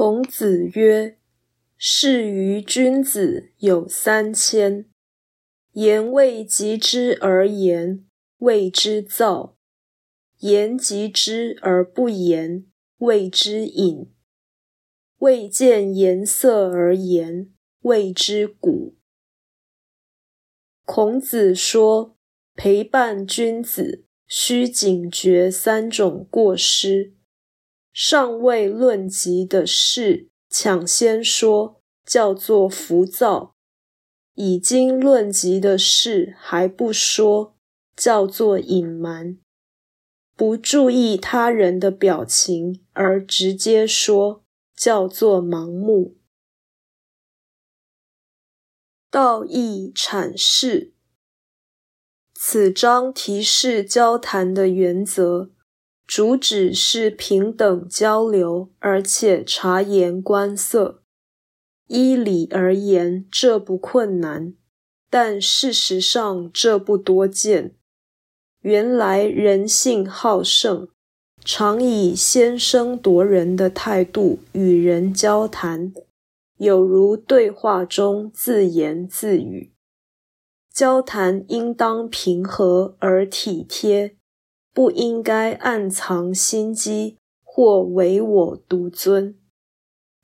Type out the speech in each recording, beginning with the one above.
孔子曰：“士于君子有三千：言未及之而言，谓之躁；言及之而不言，谓之隐；未见颜色而言，谓之古。”孔子说，陪伴君子需警觉三种过失。尚未论及的事，抢先说，叫做浮躁；已经论及的事还不说，叫做隐瞒；不注意他人的表情而直接说，叫做盲目。道义阐释，此章提示交谈的原则。主旨是平等交流，而且察言观色。依理而言，这不困难，但事实上这不多见。原来人性好胜，常以先声夺人的态度与人交谈，有如对话中自言自语。交谈应当平和而体贴。不应该暗藏心机或唯我独尊。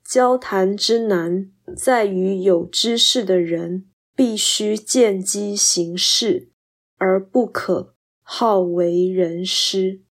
交谈之难，在于有知识的人必须见机行事，而不可好为人师。